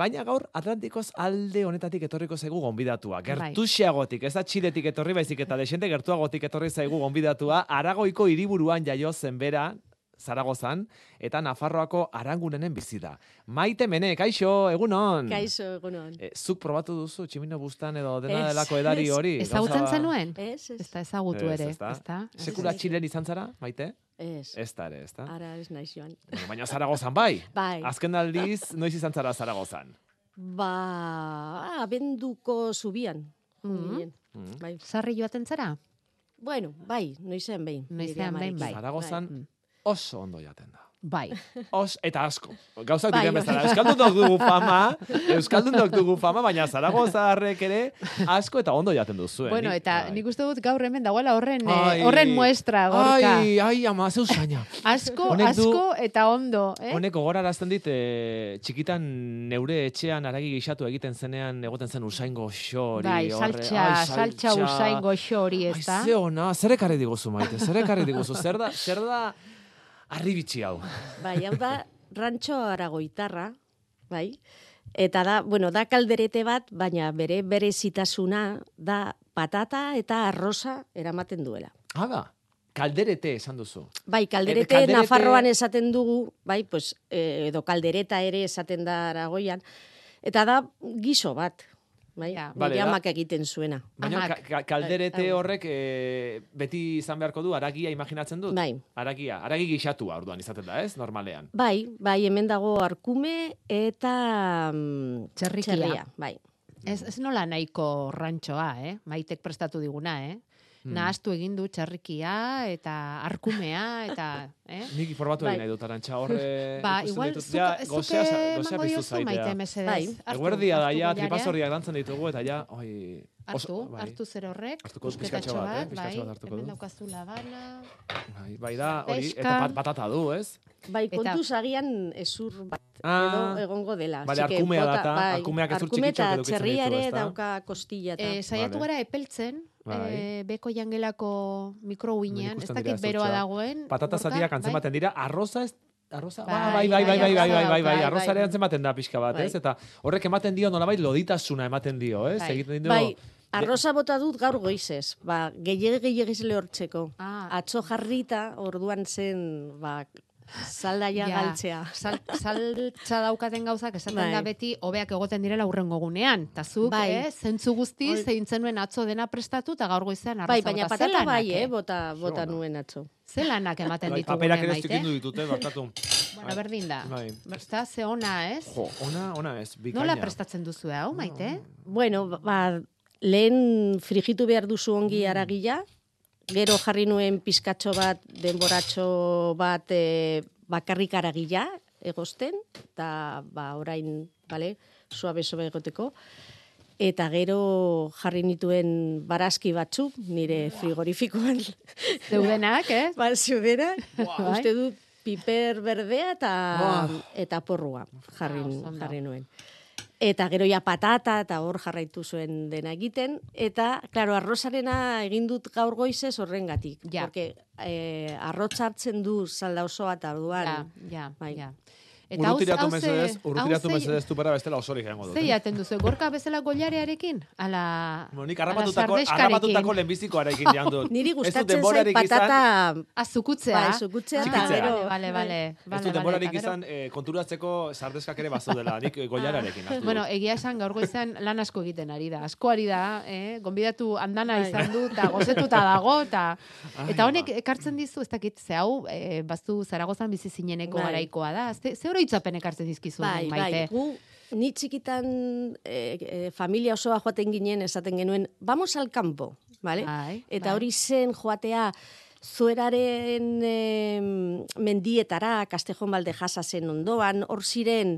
Baina gaur Atlantikoz alde honetatik etorriko zaigu gonbidatua. Bai. Gertuxiagotik, ez da Txiletik etorri baizik eta desente gertuagotik etorri zaigu gonbidatua. Aragoiko hiriburuan jaio zen bera, Zaragozan, eta Nafarroako arangunenen bizi da. Maite mene, kaixo, egunon. Kaixo, egunon. E, zuk probatu duzu tximino bustan edo dena Ez, delako edari ez. hori? Ezagutzen Gauza- zenuen? Ez, ez, Ez da ezagutu Ez, ere, ezta? ezta? Sekula Ez. Txilen izan zara, Maite? ez. Ez da ere, ez da? Ara ez naiz joan. Baina Zaragozan bai. Bai, Azken aldiz, noiz izan zara Zaragozan? ba, abenduko zubian. Mhm. ginen. Mm. Bai. Sarri joaten zara? Bueno, bai, noizean behin. Noizean behin, bai. Zaragozan Mm. Oso ondo jaten da. Bai. Os, eta asko. Gauzak Bai, diren bai. bezala. Euskaldunok dugu fama, Euskaldunok dugu fama, baina Zaragozarrek ere asko eta ondo jaten duzu. Bueno, eta bai. nik uste dut gaur hemen dagoela horren, eh, Ai. horren muestra, gorka. Ai, ai, ama, zeu zaina. Asko, Honek du- asko eta ondo, eh? Honek gogorarazten dit, e, txikitan neure etxean aragi gixatu egiten zenean egoten zen usain goxori. Bai, saltxa, ai, saltxa usain goxo hori, ez da? Ai, ze ona, zer ekarri diguzu, maite, zer ekarri diguzu, zer da, zer da, arribitxi hau. Bai, hau da, rantxo aragoitarra, bai. Eta da, bueno, da kalderete bat, baina bere berezitasuna da patata eta arroza eramaten duela. Hala, kalderete esan duzu. Bai, kalderete, kalderete- Nafarroan esaten dugu, bai, pues, eh, edo kaldereta ere esaten da Aragoian. Eta da giso bat, bai, Ja. Bale, nire amak egiten zuena. Baina Amak. ka- ka- kalderete Bai, horrek e, beti izan beharko du, aragia imaginatzen dut? Bai. Aragia, aragi gixatua orduan izaten da, ez, normalean. Bai, bai, hemen dago arkume eta mm, Txerrikia. txerria, bai. Ez, ez nola nahiko rantxoa, eh? Maitek prestatu diguna, eh? Hmm. Nahaztu egin du txerrikia eta arkumea eta, eh? Nik informatu Bai. nahi dut, arantxa, horre... Ba, igual, ditut, zuke, ja, zuke gozea, gozea emango piztu diozu zaitea. maite mesedez. Bai. Eguerdia da, ja, tripazorriak dantzen ditugu, eta ja, oi... Hartu, bai. hartu zer horrek, Hartuko dut pixkatxo bat, eh? bat, bai, Pixkatxo bat hartuko hemen daukazu labana. Bai, bai da, hori, eta pat, patata du, ez? Bai, Eta- kontuz agian ezur bat Ah. edo egongo dela. Bale, arkumea data, bai, arkumeak ezur arkume txikitxoak eta edukitzen txerria ditu, ere ezta? dauka kostilla eta. E, saiatu Vale. gara epeltzen, Bai. e, beko jangelako mikrouinean, ez dakit beroa dagoen. Patata zatiak bai? antzematen dira, arroza ez Arroza, Bai, bai, bai, bai, bai, bai, bai, bai, bai, bai, bai, arroza ere bai. antzematen da pixka bat, Bai. ez? Eta horrek ematen dio, nolabait, loditasuna ematen dio, ez? Bai. Egiten dio, Bai, arroza bota dut gaur goizez. Ba, gehiago gehiago lehortzeko. Ah, Atzo jarrita, orduan zen, ba, zaldaia Ja. galtzea. Sal, saltza daukaten gauzak esaten Bai. da beti hobeak egoten direla urrengo gunean. Ta zuk, Bai. eh, zentzu guzti Hoi- zein zenuen atzo dena prestatu eta gaur goizean arroza Bai, baina bota. patata Zelanak, bai, eh, bota, bota ona. nuen atzo. Zelanak ematen bai, ditugu paperak ere maite. estukindu ditute, barkatu. Bueno, berdin da. Bai. Berta, ze ona, ez? Jo, ona, ona ez, bikaina. Nola prestatzen duzu hau, maite? Bueno, ba, lehen frigitu behar duzu ongi aragila, gero jarri nuen pizkatxo bat, denboratxo bat e, bakarrik aragila egosten, eta ba, orain, bale, suabe sobe egoteko. Eta gero jarri nituen barazki batzuk, nire frigorifikoan. Zeudenak, ez? ba, zeudera, Bai. uste dut piper berdea eta, Buah. eta porrua jarri, ondo. jarri nuen. Eta gero ja patata eta hor jarraitu zuen dena egiten. Eta, klaro, arrozarena egin dut gaur goizez horrengatik. Ja. Porque eh, arroz hartzen du salda osoa eta orduan. Ja, ja, Bai. ja. Urrutiratu hau ze- mesedez, urrutiratu mesedez tu para bestela osorik egango dut. Ze eh? jaten duzu, gorka bezala gollarearekin? Ala, Bueno, nik ala harrapatutako, sardeskarekin? harrapatutako lehenbizikoarekin jan dut. Niri Ez gustatzen zait denborarik patata... Ah, zukutzea. Bai, zukutzea eta Vale, gero- Vale, vale, Ez vale. dut denborarik eta gero- izan eh, konturatzeko sardeskak ere bazudela, nik eh, goiararekin. hartu dut. Bueno, egia esan gaur goizean lan asko egiten ari da. Asko ari da, eh? Gonbidatu andana Bai. izan du, eta gozetuta dago, eta eta honek ba. ekartzen dizu, ez dakit, ze hau, eh, baztu Zaragozan bizi zineneko Bai. garaikoa da. Ze, ze oroitzapen ekartzen dizkizu, Bai, maite? bai, gu ni txikitan e, e, familia osoa joaten ginen esaten genuen, vamos al campo, vale? Bai, Eta bai. hori zen joatea zueraren em, mendietara, Kastejon balde jasa zen ondoan, hor ziren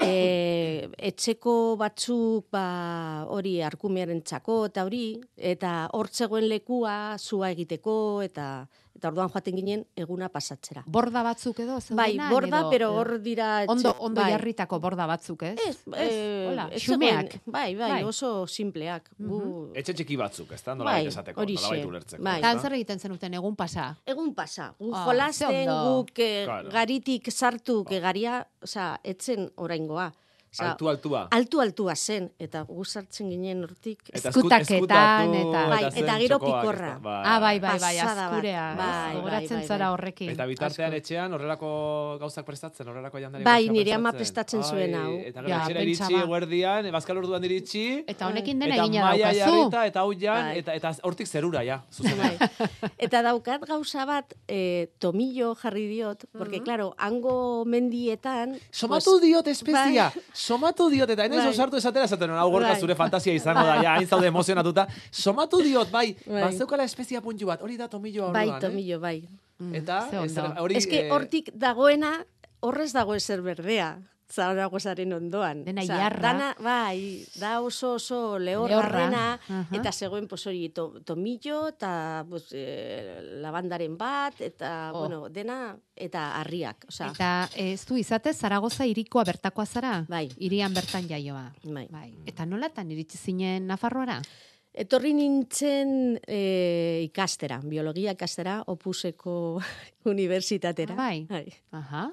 e, etxeko batzuk ba, hori arkumearen txako eta hori, eta hor zegoen lekua zua egiteko, eta eta orduan joaten ginen eguna pasatzera. Borda batzuk edo, Bai, zeudenak, borda, edo- pero hor dira... Ondo, ondo bai. jarritako borda batzuk, ez? Ez, eh, hola, ez xumeak. bai, bai, Bai. oso simpleak. Gu, Etxe txiki batzuk, ez da? Nola Bai, esateko, nola ulertzeko. Bai. Eta ezta? zer egiten zenuten egun pasa? Egun pasa, gu Ah, jolasten, ze ondo. guk eh, Claro. garitik sartu, que garia, osea, etzen oraingoa. Osea, Altu, altua. altu altua zen, eta gu sartzen ginen hortik. Eta esku- Eskutaketan eta- Bai, zen eta gero pikorra. da, Ah, bai, bai, bai, azkurea. Bai, Gogoratzen bai, bai, zara bai. horrekin. Eta bitartean Asko. etxean horrelako gauzak prestatzen, horrelako jandari Bai, nire ama prestatzen Ai, zuen hau. Eta gero Ja, etxera iritsi, pentsaba. eguerdian, bazkal orduan iritsi, Eta honekin dena eta egina maia daukazu. jarrita, eta hau jan, Bai. eta, eta hortik zerura, ja. Bai. Eta daukat gauza bat, eh, tomillo jarri diot, porque, claro, hango mendietan... Somatu diot espezia, bai. Somatu diot, eta enez Bai. osartu esatera esaten, hau gorka Bai. zure fantasia izango da, ja, hain zaude emozionatuta. Somatu diot, bai, Bai. bazeukala espezia puntu bat, hori da tomilloa Bai, orduan, eh? tomillo, bai. Eta, ze ez, hori... Ez que eh, hortik dagoena, horrez dago ezer berdea. Zaragozaren ondoan. Dena Osea, jarra. Dana, bai, da oso oso Lehorra, dena, aha. eta zegoen, pues hori, to, tomillo, eta pues, eh, lavandaren bat, eta, Oh. bueno, dena, eta harriak. Osea, Eta ez du izate Zaragoza irikoa bertakoa zara? Bai. Irian bertan jaioa. bai. Bai. Eta nolatan iritsi zinen Nafarroara? Etorri nintzen e, ikastera, biologia ikastera, opuseko unibertsitatera. Ah, bai. Aha.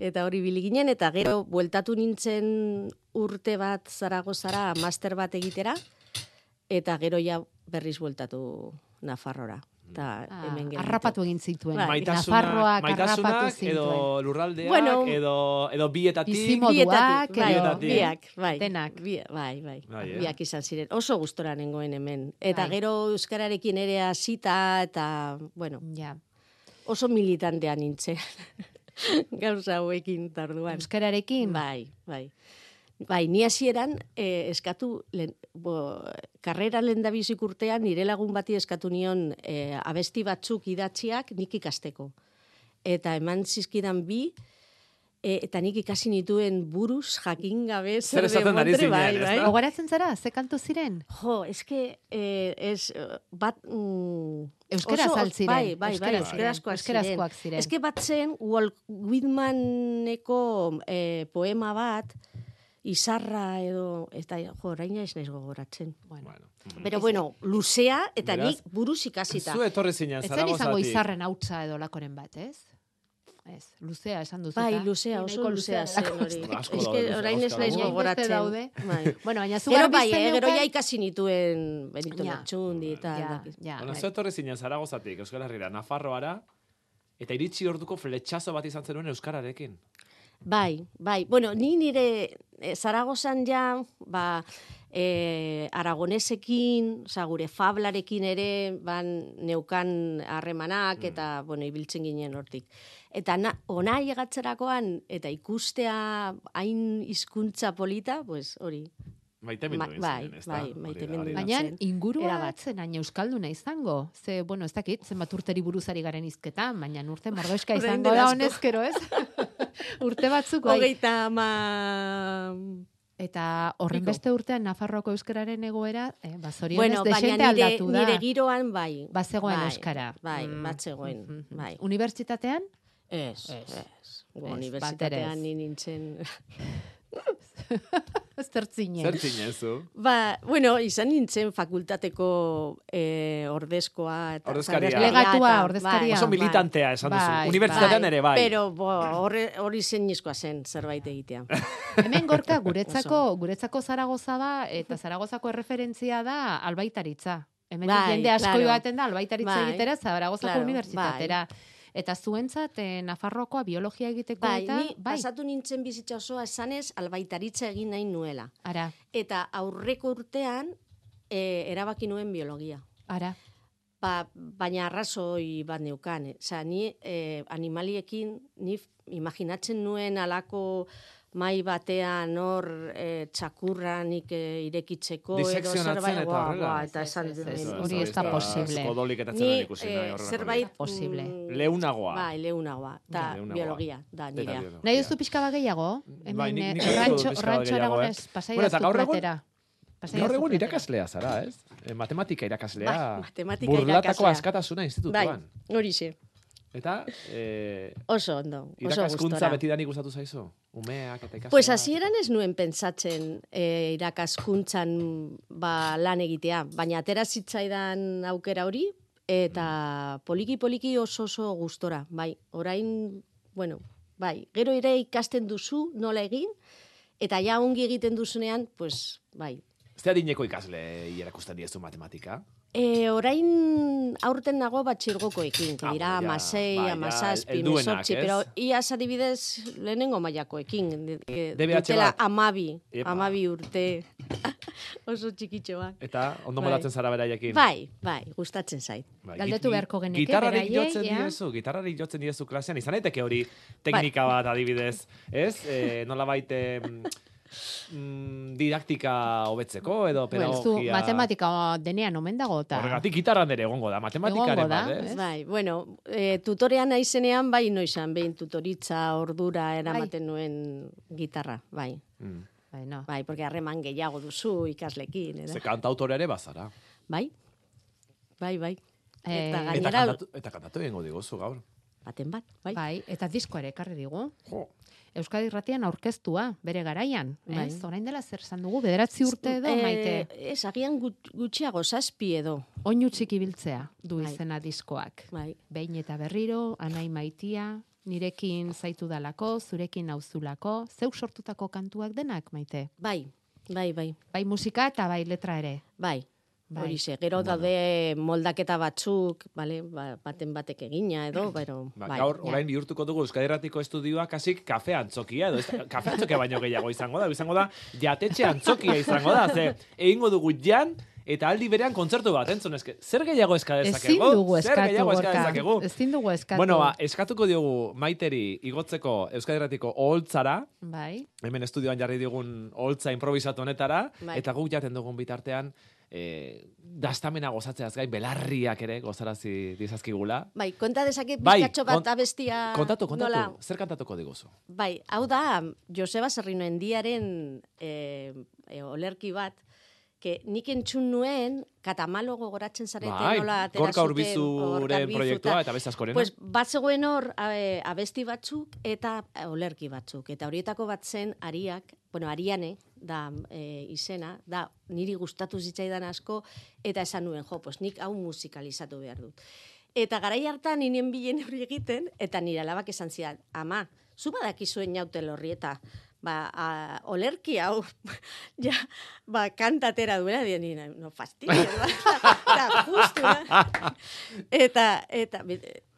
Eta hori bili ginen, eta gero bueltatu nintzen urte bat Zaragozara master bat egitera, eta gero ja berriz bueltatu Nafarrora. Eta Ah, hemen gelditu. harrapatu egin zituen. Maitasunak, Nafarroak maitasunak zituen. edo lurraldeak, Bueno, edo, edo bietatik. bizimo- Bietatik, bai, edo- biak, bai. Denak. Bi, bai, bai. Bai, eh? Biak izan ziren. Oso gustora nengoen hemen. Eta Bai. gero euskararekin ere hasita eta, bueno, Ja. oso militantea nintzen. Gauza hauekin tarduan. Euskararekin? Bai, bai. Bai, ni hasieran eh, eskatu, len, bo, karrera lendabizik urtean nire lagun bati eskatu nion eh, abesti batzuk idatziak nik ikasteko. Eta eman zizkidan bi, eh, eta nik ikasi nituen buruz jakin gabe Zer esaten ari zinen, bai, ez bai. da? Gogoratzen zara, ze kantu ziren? Jo, eske, eh, ez, eh, bat... Mm, Euskaraz oso- al ziren, Bai, bai, bai, euskaraz ziren, euskarazkoak ziren. ziren. Eske bat zen, Walt Whitmaneko eh, poema bat, izarra edo, eta jo, orain ez naiz gogoratzen. Bueno. Bueno. Pero bueno, luzea, eta Beraz, nik buruz ikasita. Zu etorri zinen, Ez zen izango izarren hautsa edo lakoren bat, ez? Ez, luzea esan duzu. Bai, luzea, oso luzea zen hori. Ez que orain ez naiz gogoratzen. daude. Bai. Bueno, baina zu Gero bai, eh, gero ja ikasi nituen Benito Ja. Lertxundi eta Ja, ja, Bueno, bai. zu etorri zinen Zaragozatik, Euskal Herrira, Nafarroara, eta iritsi orduko fletxazo bat izan zenuen Euskararekin. Bai, bai. Bueno, ni nire eh, Zaragozan ja, ba, eh, aragonesekin, oza, gure fablarekin ere, ban, neukan harremanak, eta, bueno, ibiltzen ginen hortik. Eta na, ona llegatzerakoan, eta ikustea hain hizkuntza polita, pues, hori. Maite mindu Ma- bai, ez da? bai, da, maite hori mindu da. Baina ingurua Erabat. bat zen hain euskalduna izango. Ze, bueno, ez dakit, zenbat urteri buruzari garen izketan, baina urte mordoeska izango da honezkero, ez? urte batzuk, bai. Hogeita ama... Eta horren beste urtean Nafarroako euskararen egoera, eh, ba, zorionez, Bueno, desente aldatu da. nire giroan, bai. Bazegoen bai, euskara. Bai, Mm. bat zegoen, Mhm. bai. Unibertsitatean? Ez, Ez. ez. Go, Unibertsitatean ni nintzen... Zertzinen. Zer zinen zu? Ba, bueno, izan nintzen fakultateko eh, ordezkoa. Eta, Ordezkaria. Legatua, eta- ordezkaria. Oso bai. militantea esan duzu. Bai, Unibertsitatean bai, ere bai. Pero bo, horre, hori zen zen zerbait egitea. Hemen gorka guretzako, guretzako Zaragoza da, eta Zaragozako erreferentzia da albaitaritza. Hemen Bai, jende asko claro. joaten da albaitaritza Bai, egitera Zaragozako claro, unibertsitatera. Eta zuentzat eh, Nafarroakoa biologia egiteko Bai, eta, ni bai, pasatu nintzen bizitza osoa esanez albaitaritza egin nahi nuela. ara, Eta aurreko urtean eh, erabaki nuen biologia. ara. Ba, baina arrazoi bat neukan. Eh? Osea, ni eh, animaliekin, ni imaginatzen nuen alako mai batean hor eh, txakurra nik eh, irekitzeko edo zerbait. eta buah, eta esan. Hori ez da posible. Odolik eta Ni zelan ikusi eh, nahi horrelako zerbait... Posible. mm, Leunagoa. Bai, leunagoa. Da, biologia, da nirea. Nahi duzu pixka bat gehiago? Bai, Hemen eh, rantxo, eh. aragonez, pasai Bueno, eta gaur egun- platera. Pasai Gaur egun platera. irakaslea zara, ez? Eh, matematika irakaslea. Bai, matematika Burlatako irakaslea. askatasuna Bai, institutuan. hori xe. Eta, eh, Oso ondo, oso irakaskuntza gustora. beti gustatu zaizu? Umeak eta ikasleak? Pues hasieran ez nuen pentsatzen e, irakaskuntzan ba, lan egitea, baina atera zitzaidan aukera hori, eta poliki-poliki oso oso gustora, bai, orain, bueno, bai, gero ere ikasten duzu nola egin, Eta ja ongi egiten duzunean, pues, bai. Zer adineko ikasle erakusten diezu matematika? E, orain aurten nago batxirgokoekin, Ah, dira ja, amasei, bai, ja, amasazpi, helduenak, mesortzi, ez? pero iaz adibidez lehenengo mailakoekin, de- de- dutela bat. amabi, Epa. amabi urte, oso txikitxoak. Eta ondo Bai. moldatzen zara beraiekin? Bai, bai, gustatzen zait. Bai, Galdetu beharko geneke, Gitarrarik beraiei, jotzen ja. diezu, gitarrarik jotzen diezu klasean, izan daiteke hori teknika bat adibidez, ez? E, nola baite mm, didaktika hobetzeko edo Bueno, zu pedagogia... matematika denean omen dago eta Horregatik gitarran ere egongo da, matematikaren Egongo da, bat, ez? Bai, bueno, e, tutorean naizenean bai noizan, behin tutoritza, ordura eramaten nuen gitarra, bai. Mm. Bueno, Bai, porque harreman gehiago duzu ikaslekin, Ze edo. kantautore ere bazara. Bai, bai, bai. Eh, Eta Eta gainera, kantatu, eta kantatu egingo diguzu gaur. baten bat, bai. bai, eta disko ere ekarri digu. Jo. Euskadi Irratian aurkeztua bere garaian, Bai. ez? Orain dela zer esan dugu, bederatzi urte edo, maite. Eh, ez, agian gut- gutxiago, zazpi edo. Oinu txiki biltzea du Bai. izena diskoak. Bai, Behin eta berriro, anai maitia, nirekin zaitu dalako, zurekin nauzulako, zeuk sortutako kantuak denak, maite? bai, bai, bai. Bai musika eta bai letra ere. Bai, Bai. horixe. Gero daude moldaketa batzuk, bale, ba, baten batek egina edo, pero, Ba, bai. gaur, ja. orain bihurtuko dugu Euskadi Erratiko estudioak hasik kafe antzokia, edo kafe antzokia baino gehiago izango da, izango da jatetxe antzokia izango da, ze egingo dugu jan, eta aldi berean kontzertu bat, entzun eske, zer gehiago eska dezakegu? Ezin dugu zer eskatu, gehiago eska dezakegu? Ezin dugu eskatu. Bueno, ba, eskatuko diogu maiteri igotzeko Euskadi Erratiko oholtzara, Bai. hemen estudioan jarri digun oholtza improvisatu honetara, Bai. eta guk jaten dugun bitartean, e, dastamena gozatzeaz gain, belarriak ere gozarazi dizazkigula. Bai, konta dezake Bai, pizkatxo bat kont- abestia... Kontatu, kontatu, nola- zer kantatuko diguzu? Bai, hau da, Joseba Zerrinoen diaren e, e, olerki bat, que nik entzun nuen, katamalo gogoratzen zarete Bai, nola atera Gorka Urbizuren proiektua eta beste askorena. Pues bat zegoen hor abe- abesti batzuk eta eh, olerki batzuk. Eta horietako bat zen ariak, bueno, ariane da e, izena, da niri gustatu zitzaidan asko, eta esan nuen, jo, pues nik hau musikalizatu behar dut. Eta garai hartan ninen bilen hori egiten, eta nire alabak esan zidan, ama, zu badakizuen nautel horri eta ba, a, olerki hau, ja, ba, kantatera duela, dien, no fastidio, eta justu, da. eta, eta,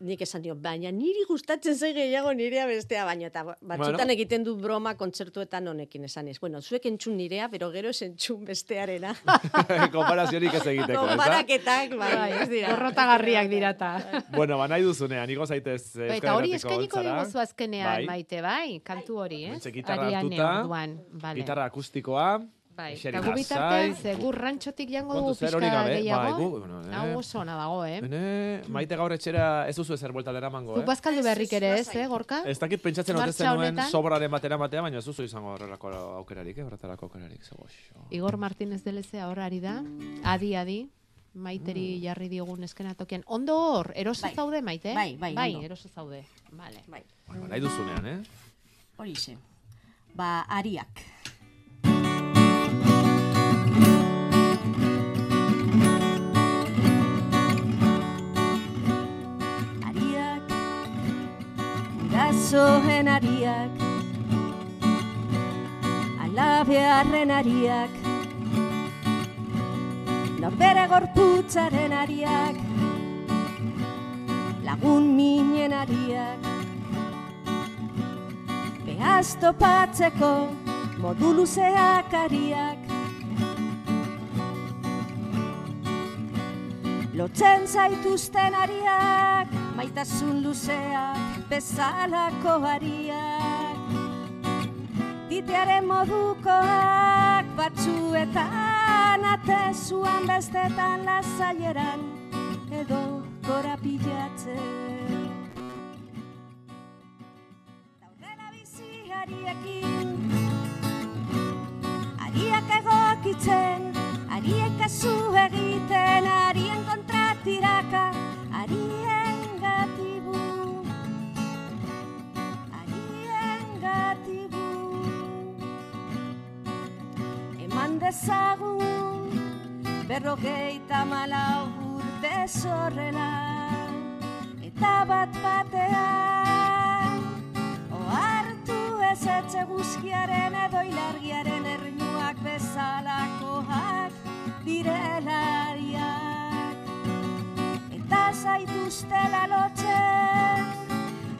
nik esan dio, baina niri gustatzen zai gehiago nirea bestea, baina, eta batzutan Bueno. egiten du broma kontzertuetan honekin esan ez. Bueno, zuek entzun nirea, pero gero ez entzun bestearena. Konparaziorik ez egiteko, ez da? Konparaketak, bai, Bai, ez dira. gorrotagarriak dirata. Bueno, ba, nahi duzunean, igo zaitez eh, Bai, Euskal Eta hori eskainiko diguzu azkenean, Bai. maite, bai, kantu hori, ez? Mentxe gitarra hartuta, vale. Gitarra akustikoa, Bai, eta gu bitartean, ze gu rantxotik jango dugu pixka gehiago. bai, gu, bueno, eh. Hau oso ona dago, eh? Bene, maite gaur etxera ez duzu ezer buelta dera mango, Zuk eh? bazkaldu berrik ere ez, eh, gorka? Ez dakit pentsatzen Martxa zenuen honetan. sobraren batera matea, baina ez duzu izango horrelako aukerarik, eh? Horretarako aukerarik, zego. Igor Martínez delezea hor ari da, adi, adi, maiteri jarri diogun eskenatokian. Ondo hor, eroso Bai. zaude, maite? Bai, bai, bai ondo. eroso zaude. Vale. Bai, Bueno, nahi duzunean, eh? horixe. Ba. Ariak, gurasoen ariak, alabearren ariak, norbere gorputzaren ariak, lagun minen ariak, behaz topatzeko modu luzeak ariak. Lotzen zaituzten ariak, maitasun luzeak, bezalako ariak. Titearen modukoak batzuetan atezuan bestetan lazaileran edo korapilatzen. Aurrera bizi ariekin Ariak egokitzen Ariek kasu egiten dezagun Berrogeita malau urte zorrela Eta bat batean Ohartu ez etxe guzkiaren edo ilargiaren errinuak bezalakoak direlariak. Eta zaituztela lotxen,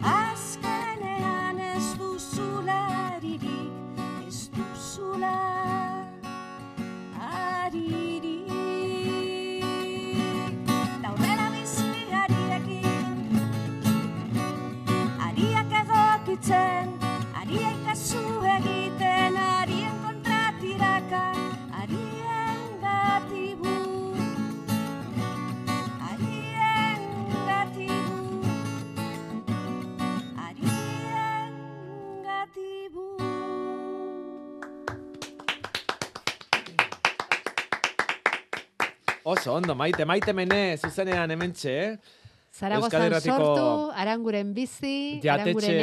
azkenean ez duzularirik, ez duzula Daddy. Oso, ondo, maite, maite mene, zuzenean hementxe, eh? Zaragozan sortu, aranguren bizi, Jatetxe,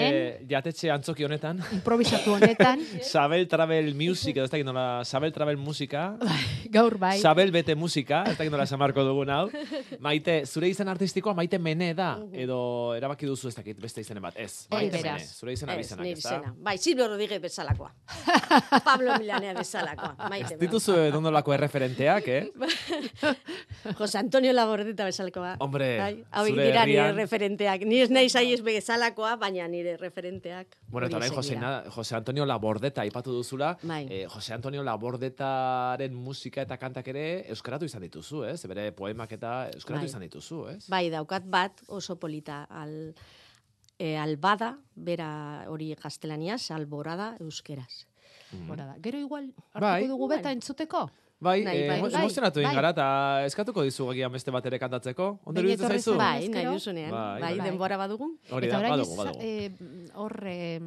jatetxe antzoki honetan. improvisatu honetan, Sabel Travel Music, ez dakit nola, Sabel Travel Musika. gaur bai. Sabel Bete Musika, ez dakit nola esamarko dugun hau. Maite, zure izen artistikoa Maite Mene da, edo erabaki duzu ez dakit beste izenen bat. Ez, Maite Mene, zure izena nire ez da? izena. Bai, Silvio Rodríguez bezalakoa. Pablo Milanea bezalakoa. Maite. Ez dituzu edondolako erreferenteak, eh? Jose Antonio Labordeta bezalakoa. Hombre, bai, dira nire referenteak. Ni ez naiz aiz bezalakoa, baina nire referenteak. Bueno, eta orain Jose, Jose Antonio Labordeta aipatu duzula. Bai. Eh, Jose Antonio Labordetaren musika eta kantak ere euskaratu izan dituzu, ez? Bere poemak eta euskaratu Bai. izan dituzu, ez? Bai, daukat bat oso polita. Al, e, albada, bera hori gaztelaniaz, alborada euskeraz. Hora da. Gero igual, hartuko Bai. dugu beta entzuteko? Bai, Nahi, eh, bai, bai, bai. gara, eta eskatuko dizu agian beste bat ere kantatzeko. Ondo Behin iruditzen zaizu? Bai, nahi duzunean. Bai, Bai, bai. denbora badugu. Hori da, badugu, badugu. eh, hor, eh,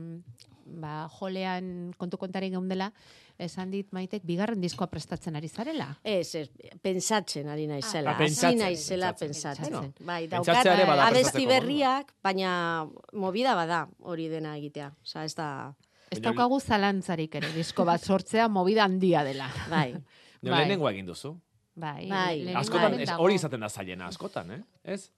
ba, jolean kontu kontaren geundela, esan dit maitek bigarren diskoa prestatzen ari zarela. Ez, ez, pentsatzen ari naizela. Ah, Hasi pentsatzen, naizela pentsatzen. Bai, daukat abesti berriak, baina movida bada hori dena egitea. Osa, ez da... Ez daukagu zalantzarik ere, disko bat sortzea movida handia dela. Bai. Ne, Bai. lehenengoa egin duzu. Bai, Bai. Askotan, ez, hori izaten da zailena, askotan, eh? Ez?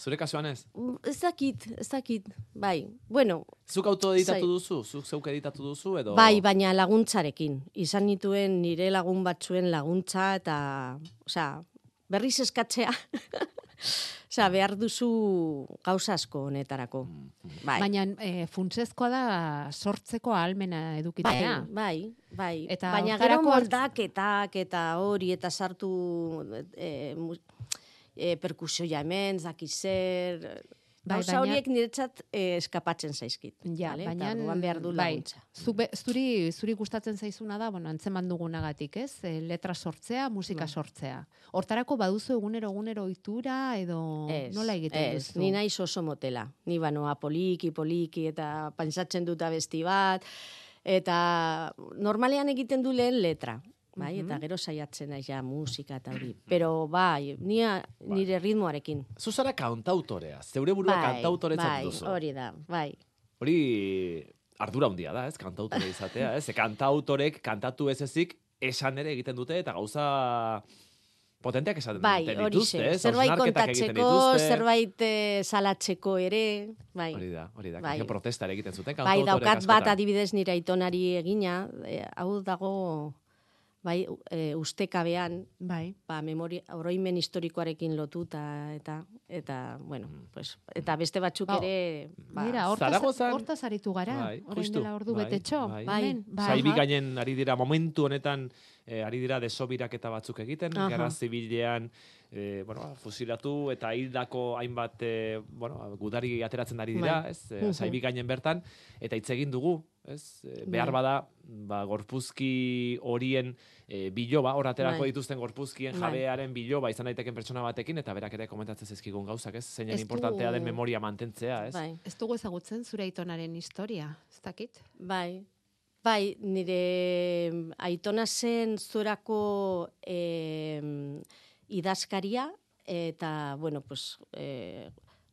Zure kasuan ez? Mm, Ez dakit, ez dakit. Bai, bueno, Zuk autoeditatu Zai. duzu? Zuk zeuk editatu duzu? Edo... bai, baina laguntzarekin. Izan nituen nire lagun batzuen laguntza eta, osea, berriz eskatzea. osea, behar duzu gauza asko honetarako. Bai. Baina e, funtsezkoa da sortzeko ahalmena edukitzea. bai, bai. Eta Baina hartz- moldaketak eta hori eta sartu e, e, perkusioia hemen, zer... Bai, Gauza horiek niretzat e, eskapatzen zaizkit. Ja, bale? baina orduan behar du bai, laguntza. zu be- zuri, zuri gustatzen zaizuna da, bueno, antzeman dugunagatik, ez? E, letra sortzea, musika Bai. sortzea. Hortarako baduzu egunero egunero ohitura edo Ez, nola egiten ez, duzu? ni naiz oso motela. Ni banoa poliki, poliki, eta pentsatzen dut abesti bat, eta normalean egiten du lehen letra. Bai, Mhm. eta gero saiatzen naiz ja musika eta hori. Pero bai, nia, nire ritmoarekin. Zu zara kantautorea, zeure burua kantautoretzat bai, duzu. hori da, bai. Hori ardura handia da, ez, kantautore izatea, ez? Ze kantautorek kantatu ez ezik esan ere egiten dute eta gauza potenteak esaten Bai, dituzte, ez? Zerbait kontatzeko, zerbait eh, salatzeko ere, bai. Hori da, hori da. Bai. Protesta ere egiten zuten Bai, daukat bat adibidez nire aitonari egina, eh, hau dago bai, e, ustekabean, Bai. ba, memoria, oroimen historikoarekin lotuta eta eta bueno, Mm. pues, eta beste batzuk Ba, ere ba, Mira, hortaz, aritu gara, Bai, orain justu, dela ordu bai, betetxo. bai. hemen, bai. Zaibi gainen ari dira momentu honetan eh, ari dira desobiraketa batzuk egiten, Aha. gerra zibilean eh, bueno, fusilatu eta hildako hainbat eh, bueno, gudari ateratzen ari dira, Bai. ez? Mhm. Zaibi gainen bertan eta hitz egin dugu, ez? Eh, behar Bai. bada ba, gorpuzki horien eh, biloba, hor aterako Bai. dituzten gorpuzkien Bai. jabearen biloba izan daiteken pertsona batekin eta berak ere komentatzen zaizkigun gauzak, ez? Zeinen Ez du- importantea den memoria mantentzea, ez? bai, Ez dugu ezagutzen zure aitonaren historia, ez dakit? bai. Bai, nire aitona zen zorako eh, idazkaria eta, bueno, pues, eh,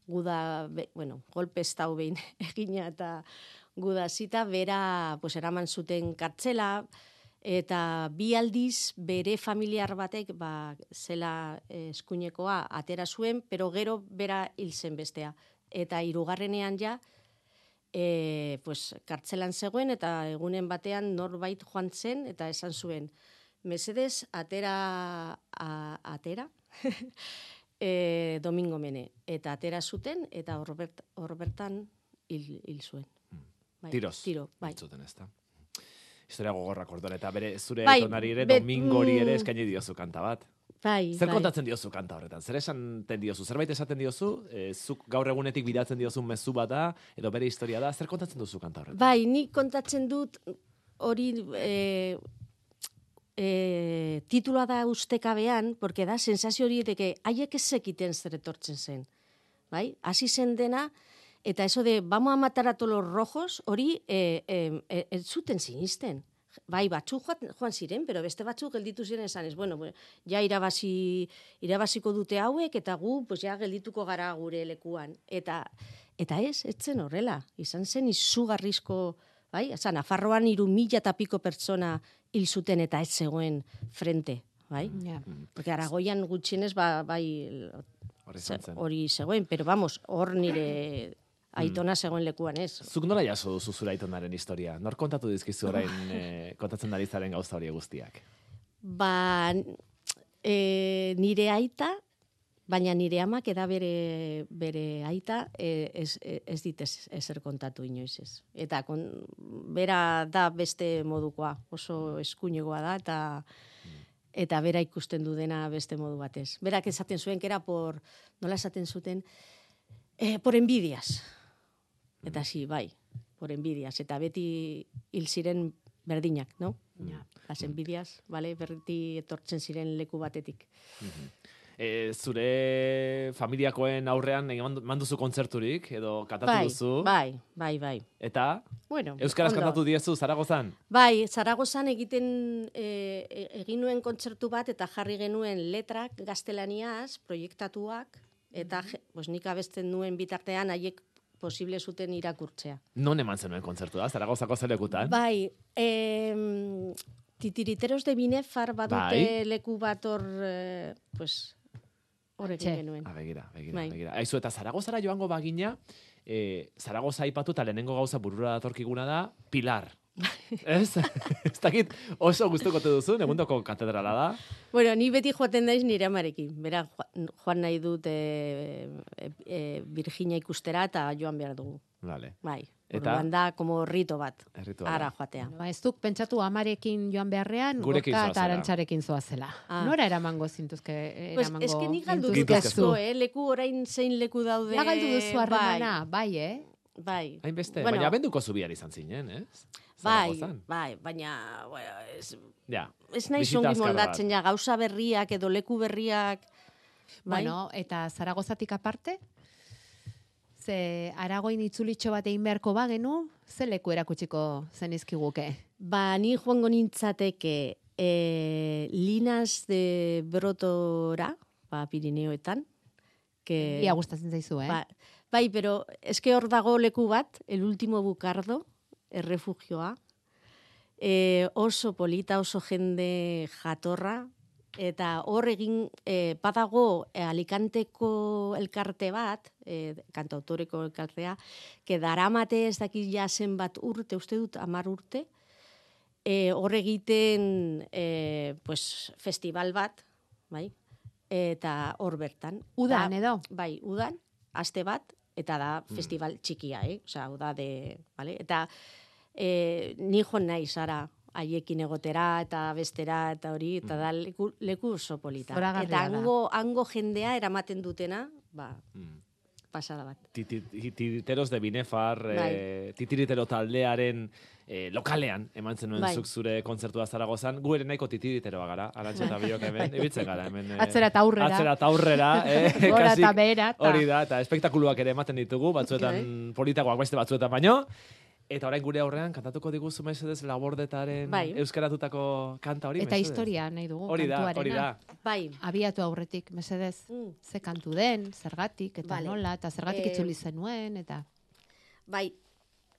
guda, be, bueno, golpe ez behin egina eta guda zita, bera, pues, eraman zuten kartzela, eta bi aldiz bere familiar batek ba, zela eh, eskuinekoa atera zuen, pero gero bera hil zen bestea. Eta hirugarrenean ja, e, pues, kartzelan zegoen eta egunen batean norbait joan zen eta esan zuen, mesedez, atera, a, atera, e, domingo mene. Eta atera zuten eta hor bert- hor bertan hil, hil zuen. Bai, Tiroz. Tiro, bai. Zuten, ezta? Historia gogorrak orduan, eta bere zure Bai, aitonari ere bet- domingori ere mm. eskaini diozu kanta bat. Bai, Zer bai. kontatzen diozu kanta horretan? Zer esaten diozu? Zerbait esaten diozu? E, zuk gaur egunetik bidatzen diozu mezu bat da, edo bere historia da, zer kontatzen duzu kanta horretan? Bai, nik kontatzen dut hori e, e, titula da ustekabean, porque da sensazio hori deke haiek ez zekiten zer etortzen zen. Bai? Hasi zen dena, eta eso de, vamos a matar a todos los rojos, hori e, e, e, ez zuten sinisten. Bai, batzuk joan, joan ziren, pero beste batzuk gelditu ziren esan ez, bueno, bueno, ja irabazi, irabaziko dute hauek, eta gu, pues ja geldituko gara gure lekuan. Eta, eta ez, ez zen horrela. Izan zen izugarrizko, bai, Osa, Nafarroan iru mila eta piko pertsona hil zuten eta ez zegoen frente, bai? Ja. Porque Aragoian gutxienez, ba, bai, hori zegoen, pero vamos, hor nire aitona zegoen lekuan ez. Zuk nola jaso duzu zure aitonaren historia? Nor kontatu dizkizu orain e, kontatzen ari zaren gauza hori guztiak? Ba, e, nire aita, baina nire amak eda bere, bere aita e, ez, ez dit ez, ezer kontatu inoiz ez. Eta kon, bera da beste modukoa, oso eskuinegoa da, eta eta bera ikusten du dena beste modu batez. Berak esaten zuen, kera por, nola esaten zuten, eh, por envidias. Eta sí, bai, por envidias. Eta beti hil ziren berdinak, no? Ja. Las envidias, vale, berti etortzen ziren leku batetik. E, zure familiakoen aurrean manduzu kontzerturik, edo katatu bai, duzu, bai, bai, bai. eta Bueno, Euskaraz ondo. kantatu diezu Zaragozan? Bai, Zaragozan egiten e, e- egin nuen kontzertu bat eta jarri genuen letrak gaztelaniaz, proiektatuak, eta pues, nik abesten nuen bitartean haiek posible zuten irakurtzea. Non eman zenuen kontzertua, Zaragozako zelekutan? Bai, em, titiriteros de Binefar badute Bai. leku bat hor, eh, pues, hor egin Txe. genuen. Ah, begira, begira, Bai. begira. Aizu, eta Zaragozara joango bagina, e, Zaragoza aipatu eta lehenengo gauza burura datorkiguna da, Pilar. Ez? ez dakit oso gustuko te duzu, egundoko katedrala da. Bueno, ni beti joaten naiz nire amarekin. Bera, joa- joan nahi dut e, e, e, Virginia ikustera eta joan behar dugu. Vale. Bai, Eta? orduan da, como rito bat. Errituala. Ara joatea. Ba, ez duk pentsatu amarekin joan beharrean, Gurekin gorka eta zoazela. arantxarekin zoazela. Ah. Nora eramango zintuzke, Pues, eramango eske nik galdu dut asko, eh? Leku orain zein leku daude. Ja galdu duzu harremana, bai, eh? Bai, bai. Hainbeste, Bueno. baina abenduko zubiar izan zinen, ez? Bai, bai, baina bueno, ez, Ja. ez nahi zongi moldatzen ja, gauza berriak edo leku berriak. Bai? Bueno, eta Zaragozatik aparte, ze aragoin itzulitxo bat egin beharko bagenu, ze leku erakutsiko zenizkiguke. Ba, ni joango nintzateke e, Linas de Brotora, ba, Pirineoetan. Que, Ia gustatzen zaizu, eh? ba, bai, pero eske hor dago leku bat, el último bukardo, errefugioa. E, oso polita, oso jende jatorra, eta hor egin, e, badago e, Alicanteko elkarte bat, e, kantautoreko elkartea, que daramate ez dakit ja zenbat urte, uste dut amar urte, e, hor egiten e, pues, festival bat, bai? eta hor bertan. Udan, Da- edo? Bai, udan, aste bat, eta da festival txikia, eh? Osea, da de, vale? Eta e, ni joan nahi zara haiekin egotera eta bestera eta hori, eta da leku, leku oso polita. Eta hango, hango jendea eramaten dutena, ba, Mm. Pasada bat. Titi- Titiriteros de Binefar, Bai. eh, titiritero taldearen eh, lokalean eman zenuen Bai. zuk zure kontzertua Zaragozan. Gu ere nahiko titiriteroa gara, arantxa eta biok hemen, ibiltzen gara hemen. eh, Atzera eta aurrera. Atzera eta aurrera. Eh, Gora eta behera. Hori da, eta espektakuluak ere ematen ditugu, batzuetan politagoak beste batzuetan baino. Eta orain gure aurrean kantatuko diguzu mesedez labordetaren Bai. euskaratutako kanta hori Eta mesedez? historia nahi dugu, Hori da, hori da. Bai, Abiatu aurretik, mesedez. Mm. Ze kantu den, zergatik, eta Vale. nola, eta zergatik Eh, itzuli zenuen, eta... bai,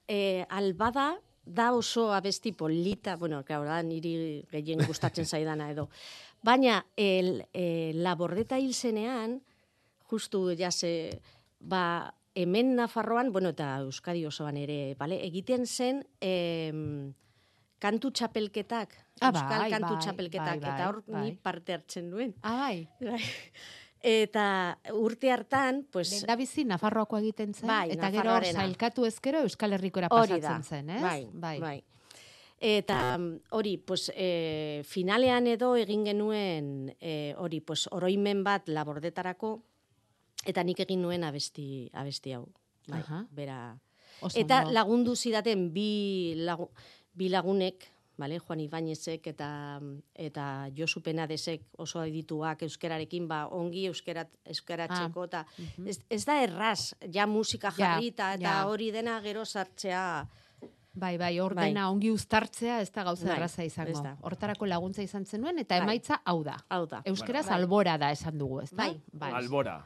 e, albada da oso abesti polita, bueno, claro, da niri gehien gustatzen zaidana edo. Baina, el, e, labordeta hil zenean, justu, ja ze, ba, hemen Nafarroan, bueno, eta Euskadi osoan ere, bale, egiten zen em, kantu txapelketak, Ah, Euskal bai, kantu bai, txapelketak, bai, eta hor bai, ni bai. parte hartzen duen. Ah, bai. Bai. Eta urte hartan, pues, Lenda bizi Nafarroako egiten zen, Bai, eta gero sailkatu ezkero Euskal Herrikora da. pasatzen zen, ez? Bai, bai. Eta mm, hori, pues, e, finalean edo egin genuen e, hori, pues, oroimen bat labordetarako, eta nik egin nuen abesti, abesti hau. Bai, Aha. bera. Oso Eta ondo. lagundu zidaten bi, lagu, bi lagunek, Bale, Juan Ibañezek eta eta Josu Penadesek oso edituak euskerarekin ba ongi euskera euskaratzeko eta ez, ez da erraz ja musika Ah. Ja, eta ja. hori dena gero sartzea Bai, bai, hor Bai. ongi uztartzea ez da gauza Bai, erraza izango. da. Hortarako laguntza izan zenuen, eta Bai. emaitza hau da. hau da. Euskeraz Bai. albora da esan dugu, ez da? Bai, bai. Albora.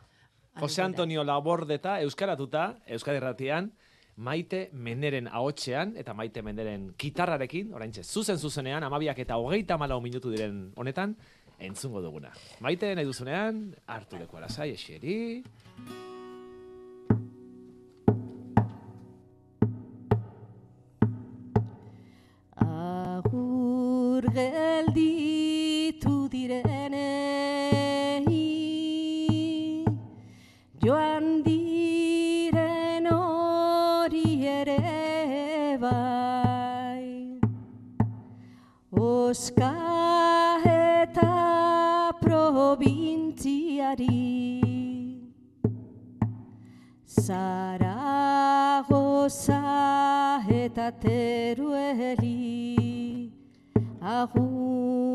Jose. Antonio Labordeta, Euskaratuta, Euskadi Erratian, Maite Meneren ahotsean eta Maite Meneren kitarrarekin, oraintxe zuzen zuzenean, amabiak eta hogeita malau minutu diren honetan, entzungo duguna. Maite nahi duzunean, hartu leku alasai, eseri. Agur gelditu direnei Zaragoza eta terueli agun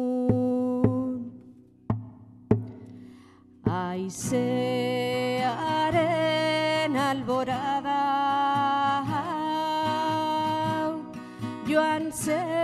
Aizearen alborada joan zenaren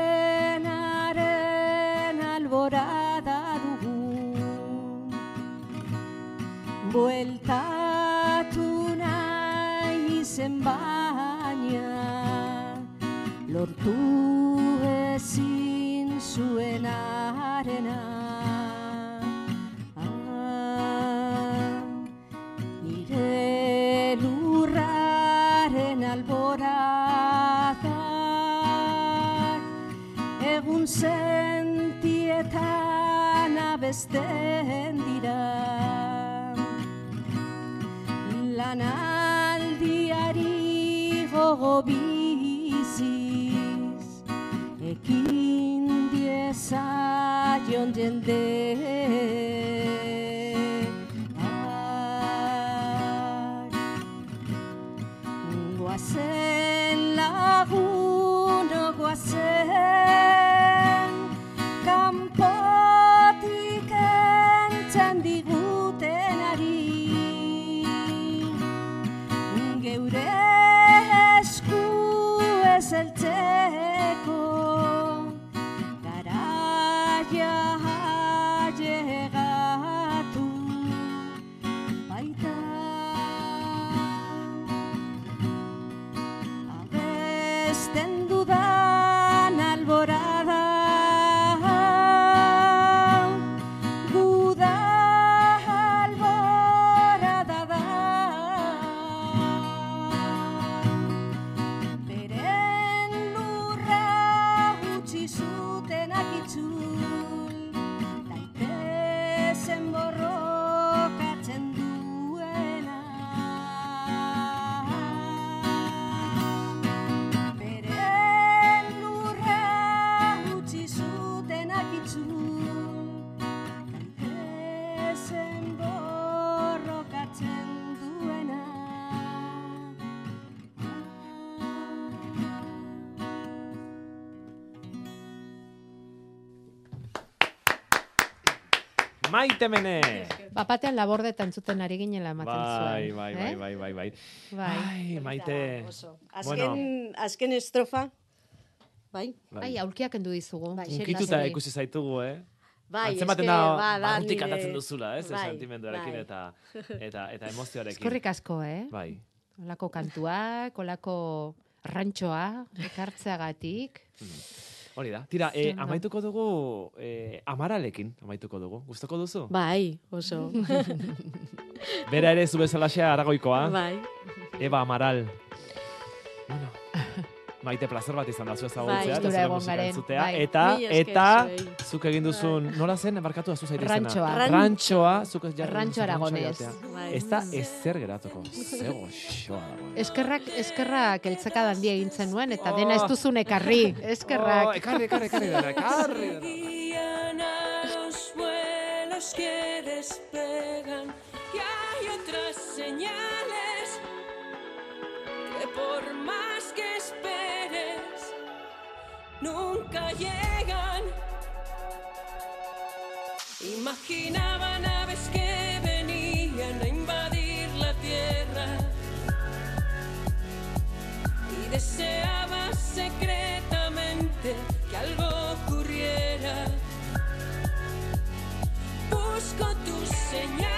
lagun Maite Mene! Bapatean labordeta entzuten ari ginela ematen Bai, zuen. bai, eh? bai, bai, bai, bai. Bai. Ai, Maite. Oso. Azken, Bueno. azken estrofa, bai? Bai, aulkiak kendu dizugu. Bai, Unkituta ikusi zaitugu, eh? Bai, Antzematen da, ba, da barrutik nire- kantatzen duzula, ez? Bai, Sentimenduarekin bai. eta, eta, eta emozioarekin. Eskorrik asko, eh? Bai. Olako kantuak, olako rantxoa, ekartzeagatik. Hori da. Tira, eh, Zondo. amaituko dugu, eh, amaralekin amaituko dugu. Gustoko duzu? Bai, oso. Bera ere zu bezalaxea aragoikoa. bai. Eva Amaral. Bueno, maite placer bat izan da zu ezagutzea, Bai, eta zure egon musika garen, entzutea, bai. eta, eta, zuk egin duzun, nola zen, barkatu da zu zaite izena? Rantxoa. Rantxoa, zuk jarri Rantxo aragonez. Bai. Ez da ezer geratuko, ze goxoa dago. Eskerrak, eskerrak eltzaka handia egin zenuen, eta Oh. dena ez duzun ekarri. Eskerrak. Oh, ekarri, ekarri, ekarri, dena, ekarri. dena. Nunca llegan. Imaginaba naves que venían a invadir la tierra y deseaba secretamente que algo ocurriera. Busco tus señales,